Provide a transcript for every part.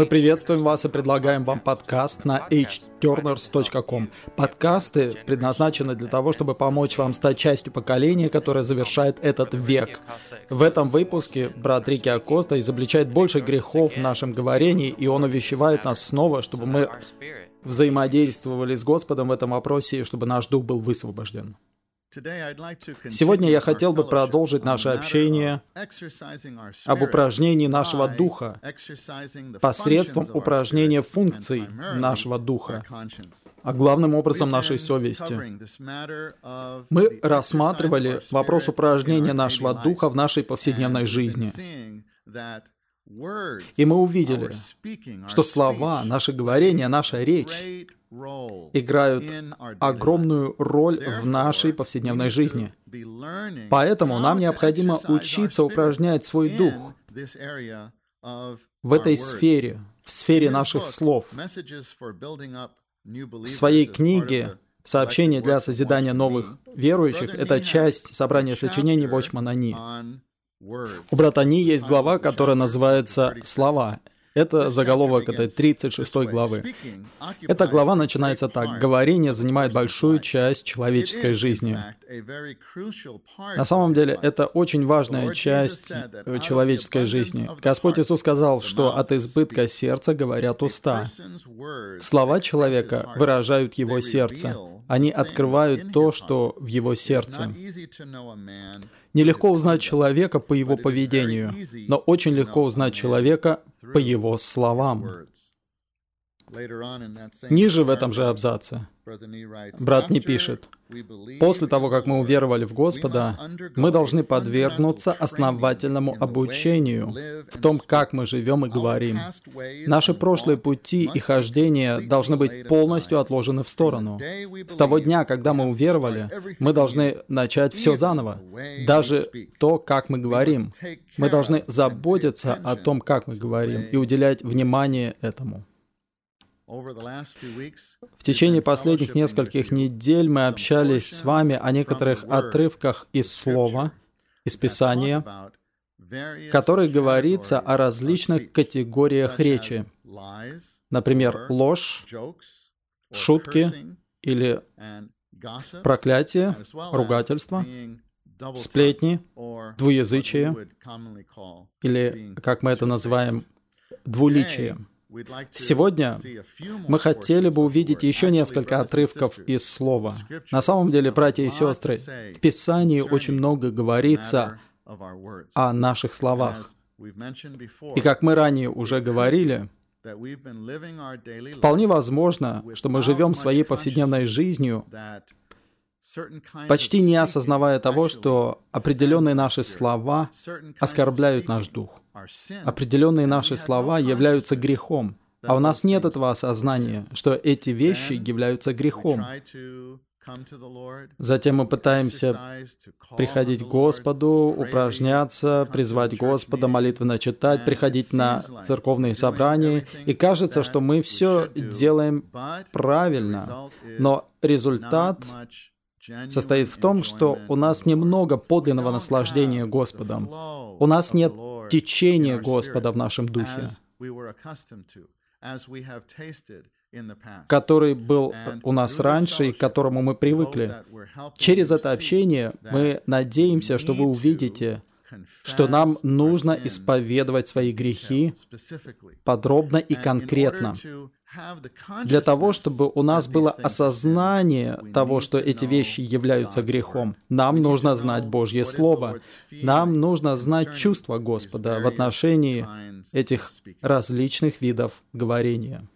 Мы приветствуем вас и предлагаем вам подкаст на hturners.com. Подкасты предназначены для того, чтобы помочь вам стать частью поколения, которое завершает этот век. В этом выпуске брат Рики Акоста изобличает больше грехов в нашем говорении, и он увещевает нас снова, чтобы мы взаимодействовали с Господом в этом вопросе, и чтобы наш дух был высвобожден. Сегодня я хотел бы продолжить наше общение об упражнении нашего духа посредством упражнения функций нашего духа, а главным образом нашей совести. Мы рассматривали вопрос упражнения нашего духа в нашей повседневной жизни. И мы увидели, что слова, наше говорение, наша речь играют огромную роль в нашей повседневной жизни. Поэтому нам необходимо учиться упражнять свой дух в этой сфере, в сфере наших слов. В своей книге «Сообщение для созидания новых верующих» — это часть собрания сочинений Вочмана Ни. У брата Ни есть глава, которая называется «Слова». Это заголовок этой 36 главы. Эта глава начинается так. Говорение занимает большую часть человеческой жизни. На самом деле, это очень важная часть человеческой жизни. Господь Иисус сказал, что от избытка сердца говорят уста. Слова человека выражают его сердце. Они открывают то, что в его сердце. Нелегко узнать человека по его поведению, но очень легко узнать человека по его словам. Ниже в этом же абзаце брат не пишет, «После того, как мы уверовали в Господа, мы должны подвергнуться основательному обучению в том, как мы живем и говорим. Наши прошлые пути и хождения должны быть полностью отложены в сторону. С того дня, когда мы уверовали, мы должны начать все заново, даже то, как мы говорим. Мы должны заботиться о том, как мы говорим, и уделять внимание этому. В течение последних нескольких недель мы общались с вами о некоторых отрывках из Слова, из Писания, в которых говорится о различных категориях речи. Например, ложь, шутки или проклятие, ругательство, сплетни, двуязычие, или, как мы это называем, двуличие. Сегодня мы хотели бы увидеть еще несколько отрывков из Слова. На самом деле, братья и сестры, в Писании очень много говорится о наших словах. И как мы ранее уже говорили, вполне возможно, что мы живем своей повседневной жизнью, почти не осознавая того, что определенные наши слова оскорбляют наш дух. Определенные наши слова являются грехом, а у нас нет этого осознания, что эти вещи являются грехом. Затем мы пытаемся приходить к Господу, упражняться, призвать Господа, молитвенно читать, приходить на церковные собрания, и кажется, что мы все делаем правильно, но результат состоит в том, что у нас немного подлинного наслаждения Господом. У нас нет течения Господа в нашем духе, который был у нас раньше и к которому мы привыкли. Через это общение мы надеемся, что вы увидите, что нам нужно исповедовать свои грехи подробно и конкретно, для того, чтобы у нас было осознание того, что эти вещи являются грехом, нам нужно знать Божье Слово. Нам нужно знать чувства Господа в отношении этих различных видов говорения.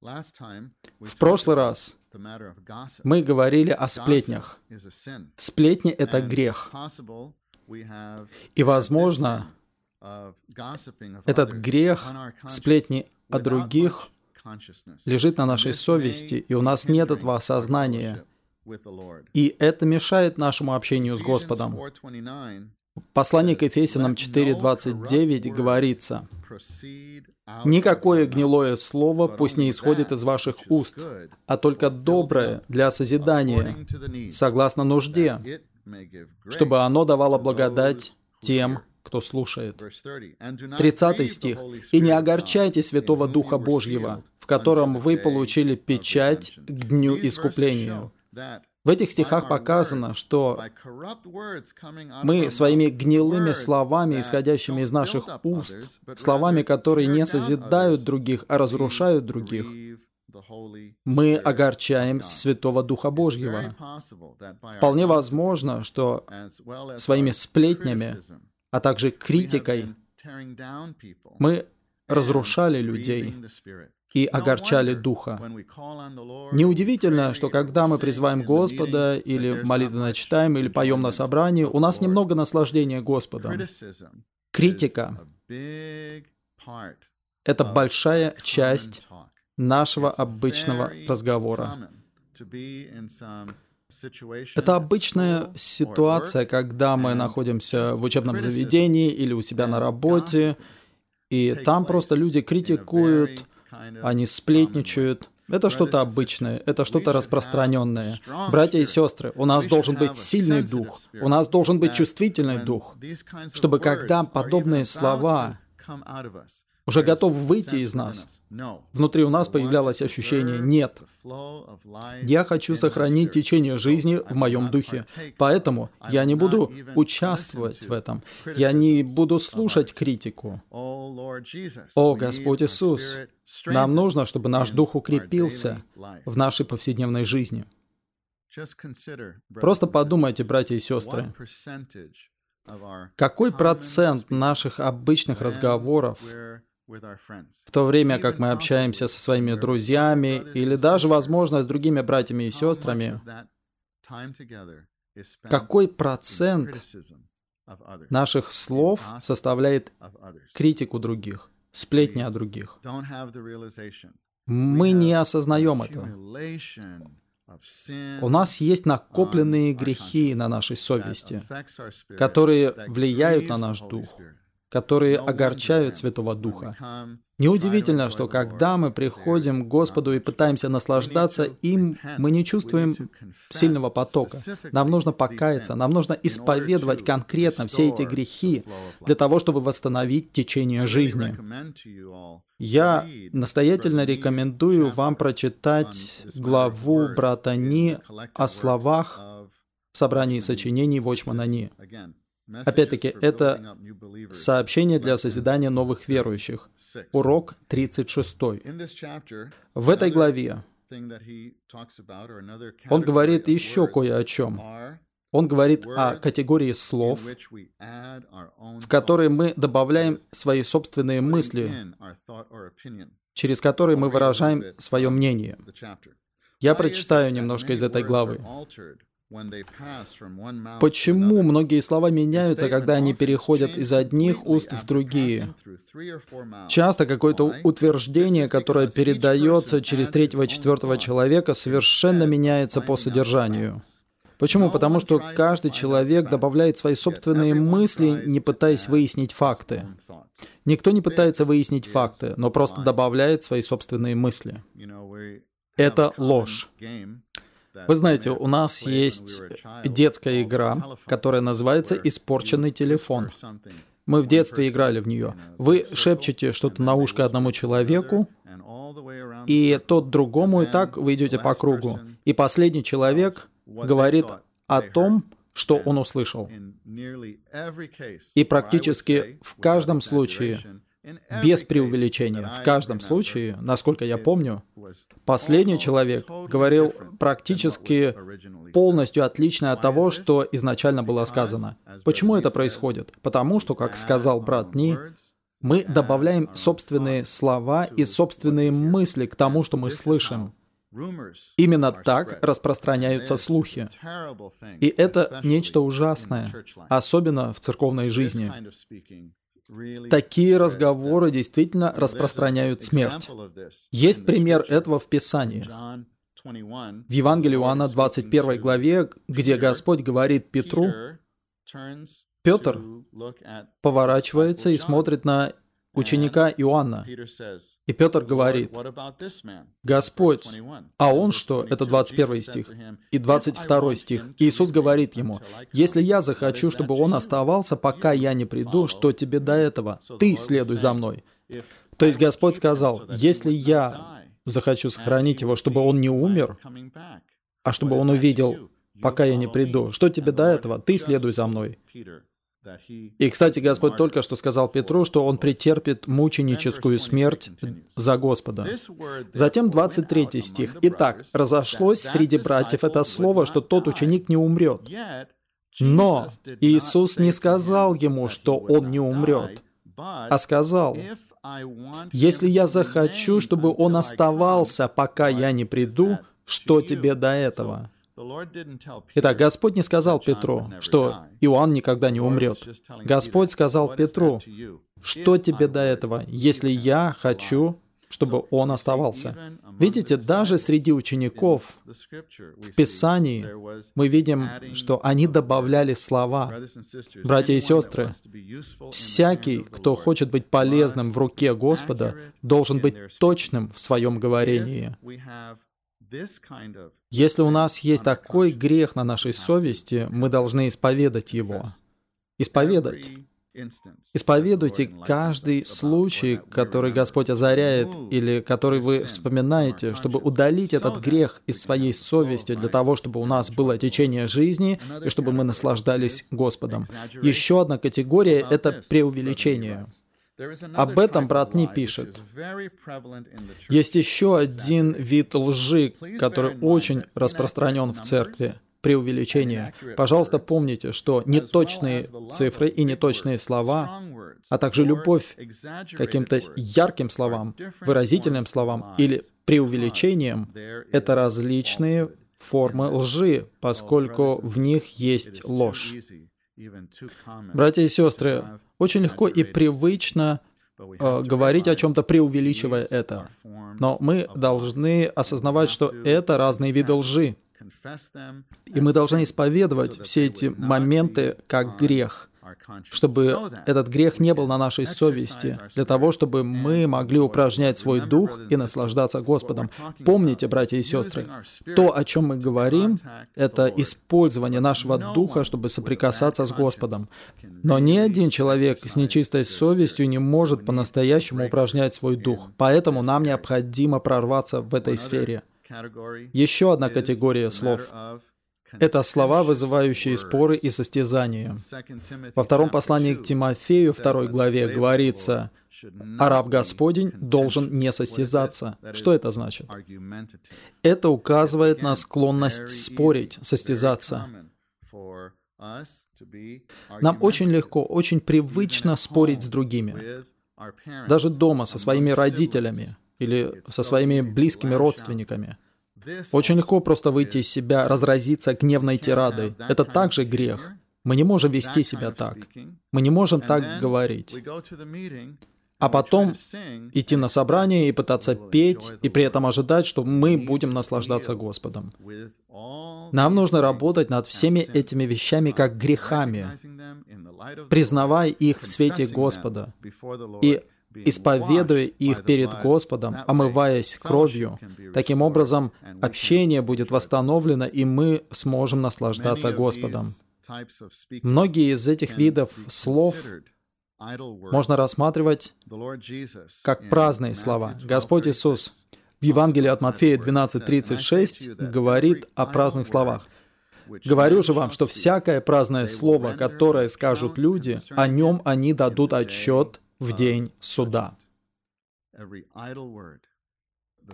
В прошлый раз мы говорили о сплетнях. Сплетни — это грех. И, возможно, этот грех, сплетни о других, лежит на нашей совести, и у нас нет этого осознания. И это мешает нашему общению с Господом. В послании к Ефесянам 4.29 говорится, «Никакое гнилое слово пусть не исходит из ваших уст, а только доброе для созидания, согласно нужде, чтобы оно давало благодать тем, кто слушает. 30 стих. «И не огорчайте Святого Духа Божьего, в котором вы получили печать к дню искупления». В этих стихах показано, что мы своими гнилыми словами, исходящими из наших уст, словами, которые не созидают других, а разрушают других, мы огорчаем Святого Духа Божьего. Вполне возможно, что своими сплетнями, а также критикой мы разрушали людей и огорчали Духа. Неудивительно, что когда мы призываем Господа, или молитвенно читаем, или поем на собрании, у нас немного наслаждения Господом. Критика — это большая часть нашего обычного разговора. Это обычная ситуация, когда мы находимся в учебном заведении или у себя на работе, и там просто люди критикуют, они сплетничают. Это что-то обычное, это что-то распространенное. Братья и сестры, у нас должен быть сильный дух, у нас должен быть чувствительный дух, чтобы когда подобные слова уже готов выйти из нас. Внутри у нас появлялось ощущение «нет». Я хочу сохранить течение жизни в моем духе, поэтому я не буду участвовать в этом. Я не буду слушать критику. О, Господь Иисус, нам нужно, чтобы наш дух укрепился в нашей повседневной жизни. Просто подумайте, братья и сестры, какой процент наших обычных разговоров в то время как мы общаемся со своими друзьями или даже, возможно, с другими братьями и сестрами, какой процент наших слов составляет критику других, сплетни о других? Мы не осознаем этого. У нас есть накопленные грехи на нашей совести, которые влияют на наш дух которые огорчают Святого Духа. Неудивительно, что когда мы приходим к Господу и пытаемся наслаждаться им, мы не чувствуем сильного потока. Нам нужно покаяться, нам нужно исповедовать конкретно все эти грехи для того, чтобы восстановить течение жизни. Я настоятельно рекомендую вам прочитать главу брата Ни о словах в собрании сочинений Вочмана Ни. Опять-таки, это сообщение для созидания новых верующих. Урок 36. В этой главе он говорит еще кое о чем. Он говорит о категории слов, в которые мы добавляем свои собственные мысли, через которые мы выражаем свое мнение. Я прочитаю немножко из этой главы. Почему многие слова меняются, когда они переходят из одних уст в другие? Часто какое-то утверждение, которое передается через третьего-четвертого человека, совершенно меняется по содержанию. Почему? Потому что каждый человек добавляет свои собственные мысли, не пытаясь выяснить факты. Никто не пытается выяснить факты, но просто добавляет свои собственные мысли. Это ложь. Вы знаете, у нас есть детская игра, которая называется «Испорченный телефон». Мы в детстве играли в нее. Вы шепчете что-то на ушко одному человеку, и тот другому, и так вы идете по кругу. И последний человек говорит о том, что он услышал. И практически в каждом случае без преувеличения. В каждом случае, насколько я помню, последний человек говорил практически полностью отлично от того, что изначально было сказано. Почему это происходит? Потому что, как сказал брат Ни, мы добавляем собственные слова и собственные мысли к тому, что мы слышим. Именно так распространяются слухи. И это нечто ужасное, особенно в церковной жизни. Такие разговоры действительно распространяют смерть. Есть пример этого в Писании. В Евангелии Иоанна 21 главе, где Господь говорит Петру, Петр поворачивается и смотрит на ученика Иоанна. И Петр говорит, «Господь, а он что?» Это 21 стих. И 22 стих. Иисус говорит ему, «Если я захочу, чтобы он оставался, пока я не приду, что тебе до этого? Ты следуй за мной». То есть Господь сказал, «Если я захочу сохранить его, чтобы он не умер, а чтобы он увидел, пока я не приду, что тебе до этого? Ты следуй за мной». И, кстати, Господь только что сказал Петру, что он претерпит мученическую смерть за Господа. Затем 23 стих. «Итак, разошлось среди братьев это слово, что тот ученик не умрет. Но Иисус не сказал ему, что он не умрет, а сказал, «Если я захочу, чтобы он оставался, пока я не приду, что тебе до этого?» Итак, Господь не сказал Петру, что Иоанн никогда не умрет. Господь сказал Петру, что тебе до этого, если я хочу, чтобы он оставался. Видите, даже среди учеников в Писании мы видим, что они добавляли слова. Братья и сестры, всякий, кто хочет быть полезным в руке Господа, должен быть точным в своем говорении. Если у нас есть такой грех на нашей совести, мы должны исповедать его. Исповедать. Исповедуйте каждый случай, который Господь озаряет или который вы вспоминаете, чтобы удалить этот грех из своей совести для того, чтобы у нас было течение жизни и чтобы мы наслаждались Господом. Еще одна категория — это преувеличение. Об этом брат не пишет. Есть еще один вид лжи, который очень распространен в церкви преувеличение. Пожалуйста, помните, что неточные цифры и неточные слова, а также любовь к каким-то ярким словам, выразительным словам или преувеличением — это различные формы лжи, поскольку в них есть ложь. Братья и сестры, очень легко и привычно э, говорить о чем-то, преувеличивая это. Но мы должны осознавать, что это разные виды лжи. И мы должны исповедовать все эти моменты как грех чтобы этот грех не был на нашей совести, для того, чтобы мы могли упражнять свой дух и наслаждаться Господом. Помните, братья и сестры, то, о чем мы говорим, это использование нашего духа, чтобы соприкасаться с Господом. Но ни один человек с нечистой совестью не может по-настоящему упражнять свой дух. Поэтому нам необходимо прорваться в этой сфере. Еще одна категория слов это слова, вызывающие споры и состязания. Во втором послании к Тимофею, второй главе, говорится, «А раб Господень должен не состязаться». Что это значит? Это указывает на склонность спорить, состязаться. Нам очень легко, очень привычно спорить с другими. Даже дома, со своими родителями или со своими близкими родственниками – очень легко просто выйти из себя, разразиться гневной тирадой. Это также грех. Мы не можем вести себя так. Мы не можем так говорить. А потом идти на собрание и пытаться петь, и при этом ожидать, что мы будем наслаждаться Господом. Нам нужно работать над всеми этими вещами как грехами, признавая их в свете Господа и исповедуя их перед Господом, омываясь кровью. Таким образом, общение будет восстановлено, и мы сможем наслаждаться Господом. Многие из этих видов слов можно рассматривать как праздные слова. Господь Иисус в Евангелии от Матфея 12.36 говорит о праздных словах. Говорю же вам, что всякое праздное слово, которое скажут люди, о нем они дадут отчет в день суда.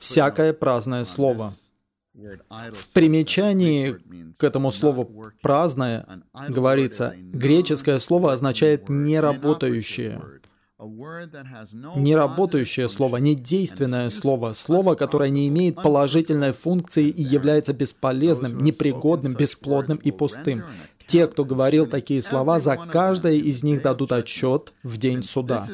Всякое праздное слово. В примечании к этому слову «праздное» говорится, греческое слово означает «неработающее». Неработающее слово, недейственное слово, слово, которое не имеет положительной функции и является бесполезным, непригодным, бесплодным и пустым. Те, кто говорил такие слова, за каждое из них дадут отчет в день суда.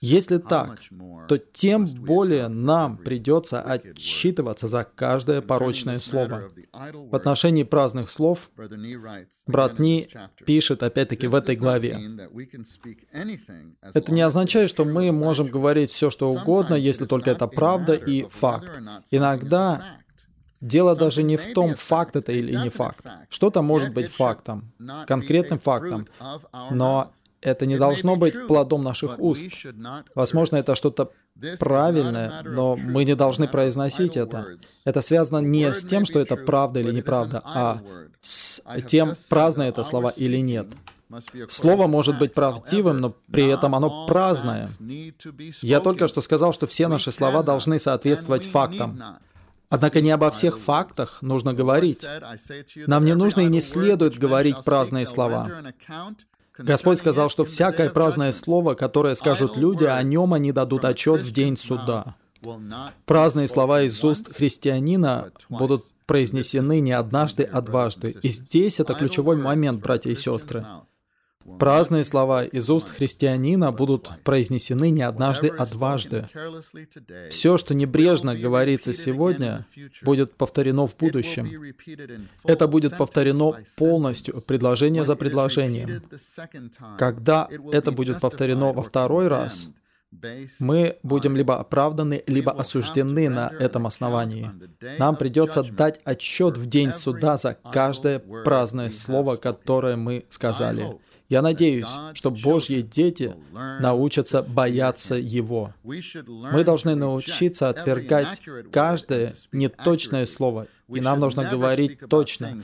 Если так, то тем более нам придется отчитываться за каждое порочное слово. В отношении праздных слов брат Ни пишет опять-таки в этой главе. Это не означает, что мы можем говорить все, что угодно, если только это правда и факт. Иногда Дело даже не в том, факт это или не факт. Что-то может быть фактом, конкретным фактом, но это не должно быть плодом наших уст. Возможно, это что-то правильное, но мы не должны произносить это. Это связано не с тем, что это правда или неправда, а с тем, праздное это слова или нет. Слово может быть правдивым, но при этом оно праздное. Я только что сказал, что все наши слова должны соответствовать фактам. Однако не обо всех фактах нужно говорить. Нам не нужно и не следует говорить праздные слова. Господь сказал, что всякое праздное слово, которое скажут люди, о нем они дадут отчет в день суда. Праздные слова из уст христианина будут произнесены не однажды, а дважды. И здесь это ключевой момент, братья и сестры. Праздные слова из уст христианина будут произнесены не однажды, а дважды. Все, что небрежно говорится сегодня, будет повторено в будущем. Это будет повторено полностью, предложение за предложением. Когда это будет повторено во второй раз, мы будем либо оправданы, либо осуждены на этом основании. Нам придется дать отчет в день суда за каждое праздное слово, которое мы сказали. Я надеюсь, что Божьи дети научатся бояться Его. Мы должны научиться отвергать каждое неточное слово, и нам нужно говорить точно.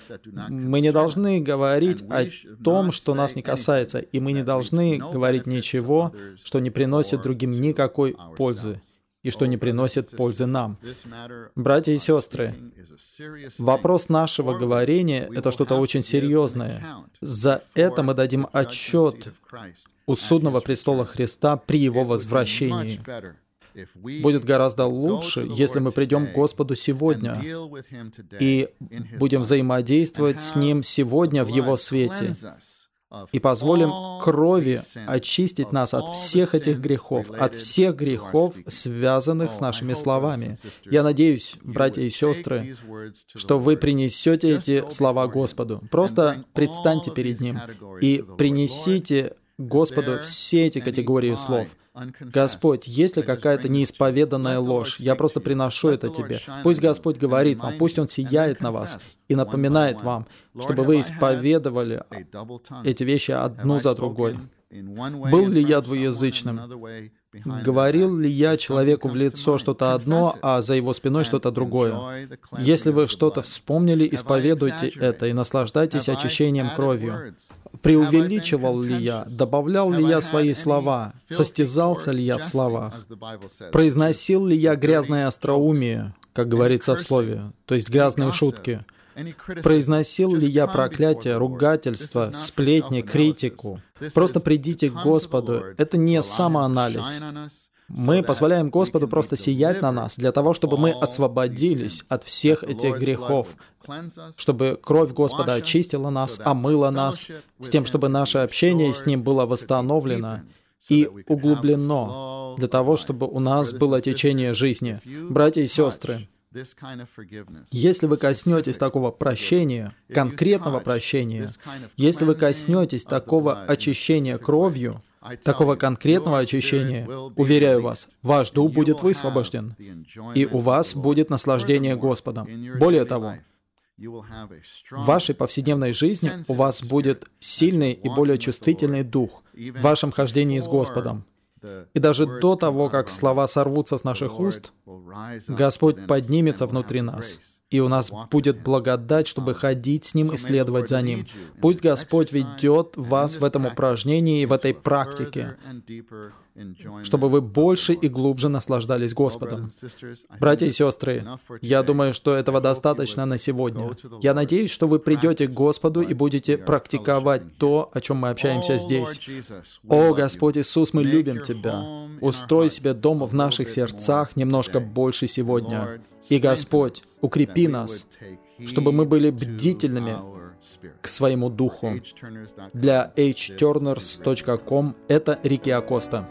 Мы не должны говорить о том, что нас не касается, и мы не должны говорить ничего, что не приносит другим никакой пользы и что не приносит пользы нам. Братья и сестры, вопрос нашего говорения — это что-то очень серьезное. За это мы дадим отчет у судного престола Христа при Его возвращении. Будет гораздо лучше, если мы придем к Господу сегодня и будем взаимодействовать с Ним сегодня в Его свете и позволим крови очистить нас от всех этих грехов, от всех грехов, связанных с нашими словами. Я надеюсь, братья и сестры, что вы принесете эти слова Господу. Просто предстаньте перед Ним и принесите Господу все эти категории слов — Господь, есть ли какая-то неисповеданная ложь? Я просто приношу это Тебе. Пусть Господь говорит вам, пусть Он сияет на вас и напоминает вам, чтобы вы исповедовали эти вещи одну за другой. Был ли я двуязычным? Говорил ли я человеку в лицо что-то одно, а за его спиной что-то другое? Если вы что-то вспомнили, исповедуйте это и наслаждайтесь очищением кровью. Преувеличивал ли я? Добавлял ли я свои слова? Состязался ли я в словах? Произносил ли я грязное остроумие, как говорится в слове, то есть грязные шутки? Произносил ли я проклятие, ругательство, сплетни, критику? Просто придите к Господу. Это не самоанализ. Мы позволяем Господу просто сиять на нас для того, чтобы мы освободились от всех этих грехов, чтобы кровь Господа очистила нас, омыла нас, с тем, чтобы наше общение с Ним было восстановлено и углублено для того, чтобы у нас было течение жизни. Братья и сестры, если вы коснетесь такого прощения, конкретного прощения, если вы коснетесь такого очищения кровью, такого конкретного очищения, уверяю вас, ваш дух будет высвобожден, и у вас будет наслаждение Господом. Более того, в вашей повседневной жизни у вас будет сильный и более чувствительный дух в вашем хождении с Господом. И даже до того, как слова сорвутся с наших уст, Господь поднимется внутри нас, и у нас будет благодать, чтобы ходить с Ним и следовать за Ним. Пусть Господь ведет вас в этом упражнении и в этой практике, чтобы вы больше и глубже наслаждались Господом. Братья и сестры, я думаю, что этого достаточно на сегодня. Я надеюсь, что вы придете к Господу и будете практиковать то, о чем мы общаемся здесь. О, Господь Иисус, мы любим Тебя. Устрой себе дом в наших сердцах немножко больше сегодня. И, Господь, укрепи нас, чтобы мы были бдительными к своему духу. Для hturners.com это Рики Акоста.